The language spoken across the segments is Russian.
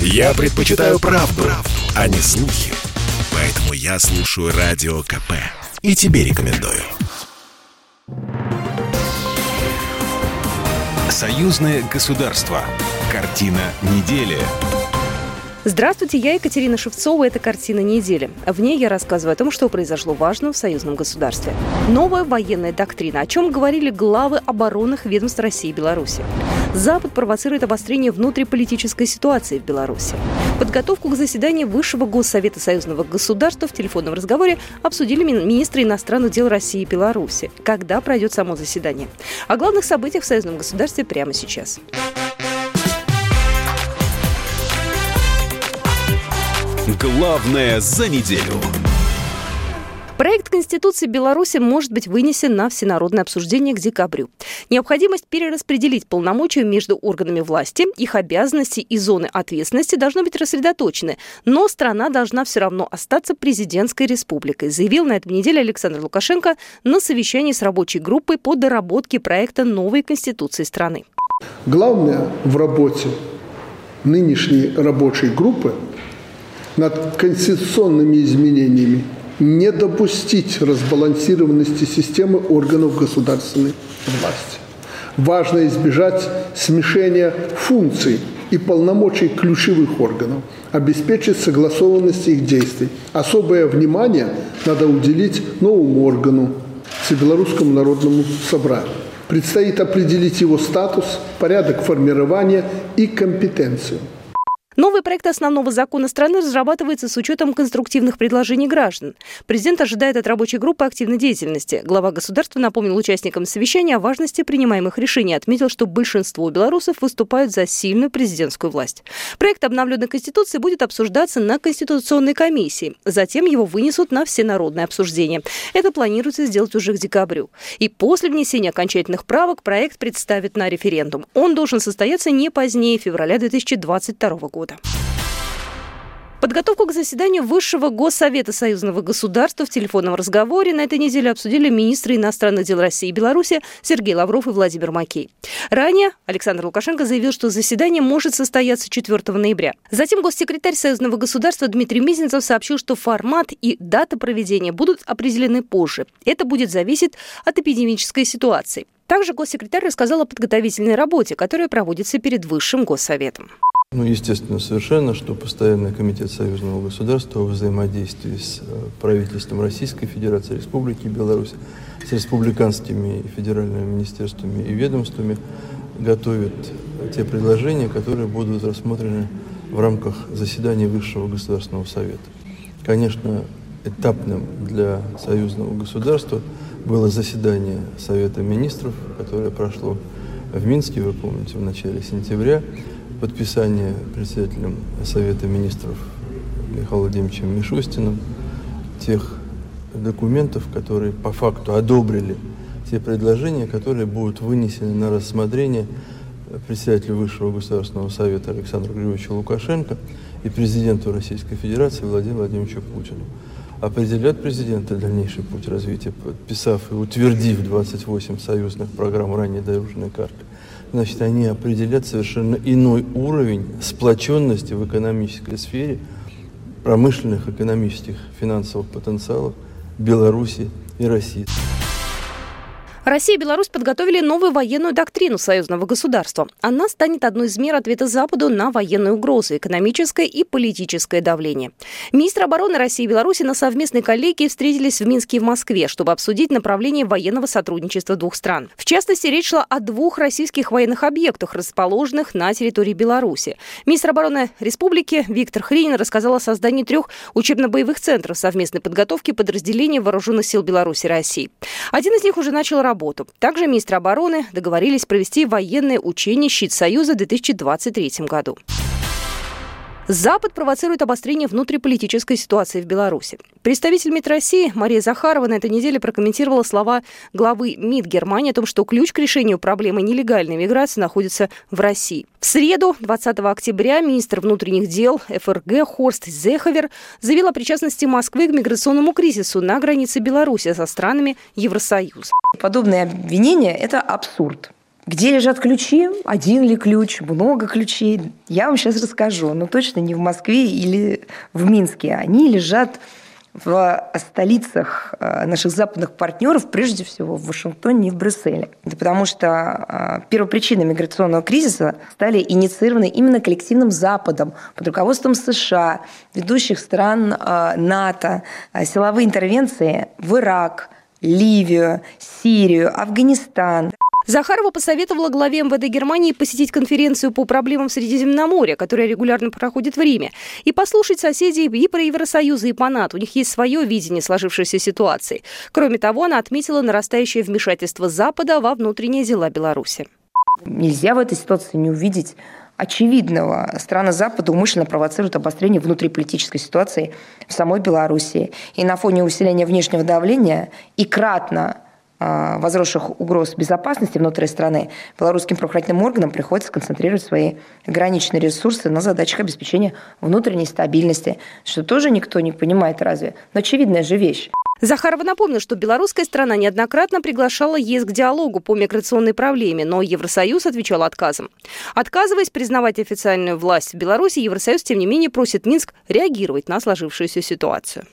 Я предпочитаю правду, правду, а не слухи. Поэтому я слушаю Радио КП. И тебе рекомендую. Союзное государство. Картина недели. Здравствуйте, я Екатерина Шевцова. Это «Картина недели». В ней я рассказываю о том, что произошло важного в союзном государстве. Новая военная доктрина, о чем говорили главы оборонных ведомств России и Беларуси. Запад провоцирует обострение внутриполитической ситуации в Беларуси. Подготовку к заседанию Высшего Госсовета союзного государства в телефонном разговоре обсудили министры иностранных дел России и Беларуси. Когда пройдет само заседание? О главных событиях в союзном государстве прямо сейчас. Главное за неделю. Проект Конституции Беларуси может быть вынесен на всенародное обсуждение к декабрю. Необходимость перераспределить полномочия между органами власти, их обязанности и зоны ответственности должны быть рассредоточены, но страна должна все равно остаться президентской республикой, заявил на этой неделе Александр Лукашенко на совещании с рабочей группой по доработке проекта новой Конституции страны. Главное в работе нынешней рабочей группы над конституционными изменениями не допустить разбалансированности системы органов государственной власти. Важно избежать смешения функций и полномочий ключевых органов, обеспечить согласованность их действий. Особое внимание надо уделить новому органу, Всебелорусскому народному собранию. Предстоит определить его статус, порядок формирования и компетенцию – Новый проект основного закона страны разрабатывается с учетом конструктивных предложений граждан. Президент ожидает от рабочей группы активной деятельности. Глава государства напомнил участникам совещания о важности принимаемых решений, отметил, что большинство белорусов выступают за сильную президентскую власть. Проект обновленной Конституции будет обсуждаться на Конституционной комиссии. Затем его вынесут на всенародное обсуждение. Это планируется сделать уже к декабрю. И после внесения окончательных правок проект представят на референдум. Он должен состояться не позднее февраля 2022 года года. Подготовку к заседанию Высшего Госсовета Союзного государства в телефонном разговоре на этой неделе обсудили министры иностранных дел России и Беларуси Сергей Лавров и Владимир Макей. Ранее Александр Лукашенко заявил, что заседание может состояться 4 ноября. Затем госсекретарь Союзного государства Дмитрий Мизинцев сообщил, что формат и дата проведения будут определены позже. Это будет зависеть от эпидемической ситуации. Также госсекретарь рассказал о подготовительной работе, которая проводится перед Высшим Госсоветом. Ну, естественно, совершенно, что Постоянный комитет союзного государства во взаимодействии с э, правительством Российской Федерации, Республики Беларусь, с республиканскими и федеральными министерствами и ведомствами готовит те предложения, которые будут рассмотрены в рамках заседания Высшего Государственного Совета. Конечно, этапным для союзного государства было заседание Совета Министров, которое прошло в Минске, вы помните, в начале сентября подписание председателем Совета Министров Михаилом Владимировичем Мишустиным тех документов, которые по факту одобрили те предложения, которые будут вынесены на рассмотрение председателю Высшего Государственного Совета Александру Григорьевичу Лукашенко и президенту Российской Федерации Владимиру Владимировичу Путину. Определят президента дальнейший путь развития, подписав и утвердив 28 союзных программ ранее дорожной карты значит, они определят совершенно иной уровень сплоченности в экономической сфере, промышленных, экономических, финансовых потенциалов Беларуси и России. Россия и Беларусь подготовили новую военную доктрину союзного государства. Она станет одной из мер ответа Западу на военную угрозу, экономическое и политическое давление. Министры обороны России и Беларуси на совместной коллегии встретились в Минске и в Москве, чтобы обсудить направление военного сотрудничества двух стран. В частности, речь шла о двух российских военных объектах, расположенных на территории Беларуси. Министр обороны республики Виктор Хренин рассказал о создании трех учебно-боевых центров совместной подготовки подразделений вооруженных сил Беларуси и России. Один из них уже начал работать работу. Также министры обороны договорились провести военное учение «Щит Союза» в 2023 году. Запад провоцирует обострение внутриполитической ситуации в Беларуси. Представитель МИД России Мария Захарова на этой неделе прокомментировала слова главы МИД Германии о том, что ключ к решению проблемы нелегальной миграции находится в России. В среду, 20 октября, министр внутренних дел ФРГ Хорст Зеховер заявил о причастности Москвы к миграционному кризису на границе Беларуси со странами Евросоюза. Подобные обвинения – это абсурд. Где лежат ключи? Один ли ключ? Много ключей? Я вам сейчас расскажу. Но точно не в Москве или в Минске. Они лежат в столицах э, наших западных партнеров, прежде всего в Вашингтоне и в Брюсселе. Это потому что э, первопричиной миграционного кризиса стали инициированы именно коллективным Западом под руководством США, ведущих стран э, НАТО, силовые интервенции в Ирак, Ливию, Сирию, Афганистан. Захарова посоветовала главе МВД Германии посетить конференцию по проблемам Средиземноморья, которая регулярно проходит в Риме, и послушать соседей и про Евросоюз, и по НАТО. У них есть свое видение сложившейся ситуации. Кроме того, она отметила нарастающее вмешательство Запада во внутренние дела Беларуси. Нельзя в этой ситуации не увидеть очевидного. Страны Запада умышленно провоцируют обострение внутриполитической ситуации в самой Беларуси. И на фоне усиления внешнего давления и кратно возросших угроз безопасности внутри страны, белорусским правоохранительным органам приходится концентрировать свои ограниченные ресурсы на задачах обеспечения внутренней стабильности, что тоже никто не понимает разве. Но очевидная же вещь. Захарова напомнил, что белорусская страна неоднократно приглашала ЕС к диалогу по миграционной проблеме, но Евросоюз отвечал отказом. Отказываясь признавать официальную власть в Беларуси, Евросоюз, тем не менее, просит Минск реагировать на сложившуюся ситуацию.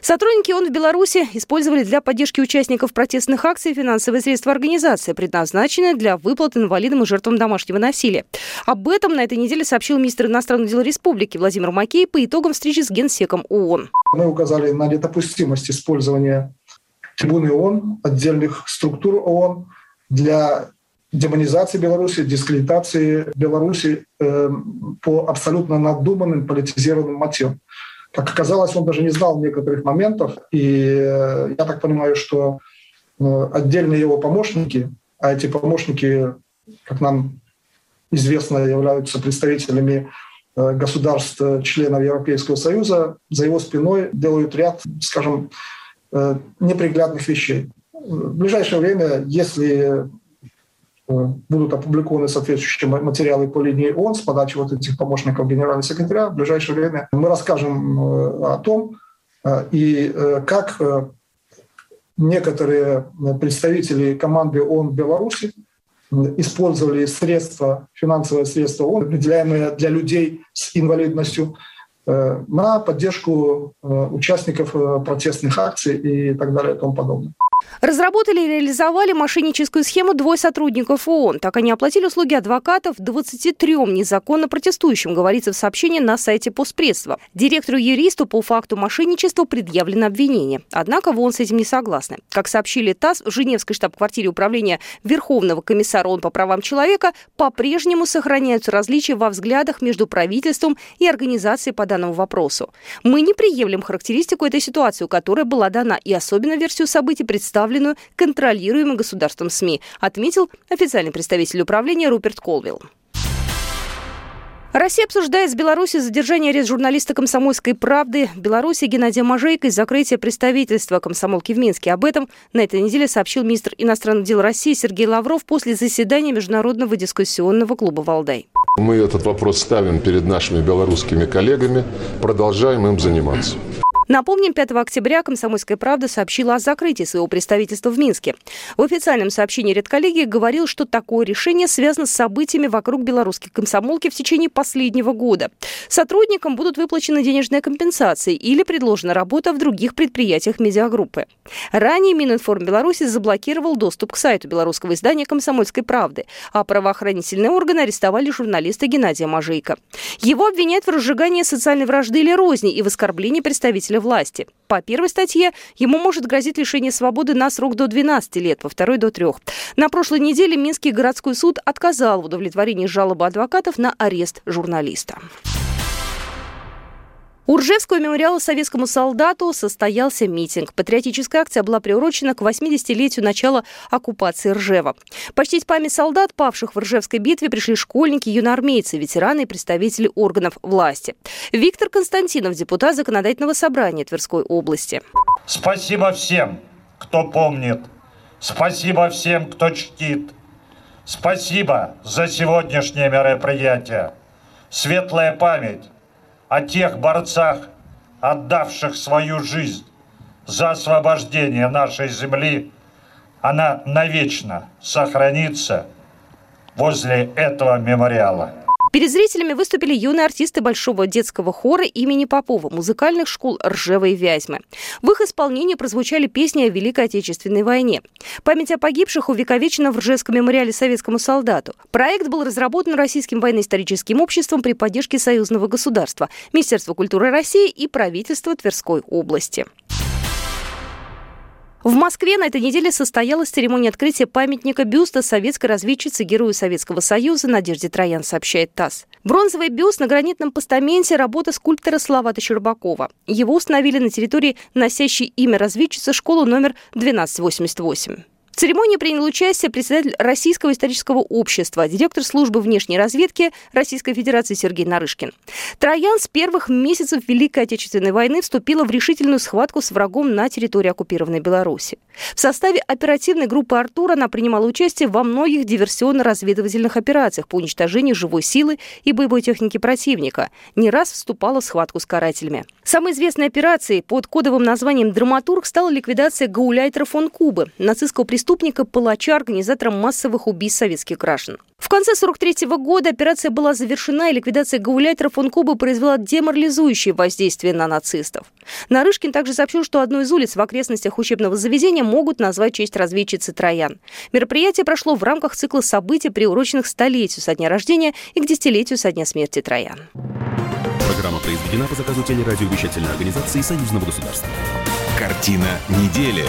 Сотрудники ООН в Беларуси использовали для поддержки участников протестных акций финансовые средства организации, предназначенные для выплат инвалидам и жертвам домашнего насилия. Об этом на этой неделе сообщил министр иностранных дел республики Владимир Макей по итогам встречи с генсеком ООН. Мы указали на недопустимость использования трибуны ООН, отдельных структур ООН для демонизации Беларуси, дискредитации Беларуси э, по абсолютно надуманным политизированным мотивам. Как оказалось, он даже не знал некоторых моментов, и э, я так понимаю, что э, отдельные его помощники, а эти помощники, как нам известно, являются представителями э, государств, членов Европейского Союза, за его спиной делают ряд, скажем, неприглядных вещей. В ближайшее время, если будут опубликованы соответствующие материалы по линии ООН с подачи вот этих помощников генерального секретаря. В ближайшее время мы расскажем э, о том, э, и как некоторые представители команды ООН Беларуси использовали средства, финансовые средства ООН, определяемые для людей с инвалидностью, на поддержку участников протестных акций и так далее и тому подобное. Разработали и реализовали мошенническую схему двое сотрудников ООН. Так они оплатили услуги адвокатов 23 незаконно протестующим, говорится в сообщении на сайте постпредства. Директору-юристу по факту мошенничества предъявлено обвинение. Однако в ООН с этим не согласны. Как сообщили ТАСС, в Женевской штаб-квартире управления Верховного комиссара ООН по правам человека по-прежнему сохраняются различия во взглядах между правительством и организацией по данному вопросу. Мы не приемлем характеристику этой ситуации, которая была дана, и особенно версию событий представлена представленную контролируемым государством СМИ, отметил официальный представитель управления Руперт Колвилл. Россия обсуждает с Беларусью задержание арест журналиста «Комсомольской правды» Беларуси Геннадия Мажейко и закрытие представительства комсомолки в Минске. Об этом на этой неделе сообщил министр иностранных дел России Сергей Лавров после заседания Международного дискуссионного клуба «Валдай». Мы этот вопрос ставим перед нашими белорусскими коллегами, продолжаем им заниматься. Напомним, 5 октября «Комсомольская правда» сообщила о закрытии своего представительства в Минске. В официальном сообщении редколлегии говорил, что такое решение связано с событиями вокруг белорусских комсомолки в течение последнего года. Сотрудникам будут выплачены денежные компенсации или предложена работа в других предприятиях медиагруппы. Ранее Мининформ Беларуси заблокировал доступ к сайту белорусского издания «Комсомольской правды», а правоохранительные органы арестовали журналиста Геннадия Мажейко. Его обвиняют в разжигании социальной вражды или розни и в оскорблении представителя представителя власти. По первой статье ему может грозить лишение свободы на срок до 12 лет, по второй до 3. На прошлой неделе Минский городской суд отказал в удовлетворении жалобы адвокатов на арест журналиста. У Ржевского мемориала советскому солдату состоялся митинг. Патриотическая акция была приурочена к 80-летию начала оккупации Ржева. Почтить память солдат, павших в Ржевской битве, пришли школьники, юноармейцы, ветераны и представители органов власти. Виктор Константинов, депутат Законодательного собрания Тверской области. Спасибо всем, кто помнит. Спасибо всем, кто чтит. Спасибо за сегодняшнее мероприятие. Светлая память о тех борцах, отдавших свою жизнь за освобождение нашей земли, она навечно сохранится возле этого мемориала. Перед зрителями выступили юные артисты Большого детского хора имени Попова, музыкальных школ Ржевой Вязьмы. В их исполнении прозвучали песни о Великой Отечественной войне. Память о погибших увековечена в Ржевском мемориале советскому солдату. Проект был разработан Российским военно-историческим обществом при поддержке союзного государства, Министерства культуры России и правительства Тверской области. В Москве на этой неделе состоялась церемония открытия памятника бюста советской разведчицы Герою Советского Союза Надежде Троян, сообщает ТАСС. Бронзовый бюст на гранитном постаменте – работа скульптора Славата Щербакова. Его установили на территории, носящей имя разведчицы школы номер 1288. В церемонии принял участие председатель Российского исторического общества, директор службы внешней разведки Российской Федерации Сергей Нарышкин. Троян с первых месяцев Великой Отечественной войны вступила в решительную схватку с врагом на территории оккупированной Беларуси. В составе оперативной группы «Артур» она принимала участие во многих диверсионно-разведывательных операциях по уничтожению живой силы и боевой техники противника. Не раз вступала в схватку с карателями. Самой известной операцией под кодовым названием «Драматург» стала ликвидация Гауляйтера фон Кубы, нацистского преступника, палача, организатора массовых убийств советских граждан. В конце 43 года операция была завершена, и ликвидация Гауляйтера фон Кубы произвела деморализующее воздействие на нацистов. Нарышкин также сообщил, что одну из улиц в окрестностях учебного заведения могут назвать честь разведчицы Троян. Мероприятие прошло в рамках цикла событий, приуроченных столетию со дня рождения и к десятилетию со дня смерти Троян. Программа произведена по заказу телерадиовещательной организации Союзного государства. Картина недели.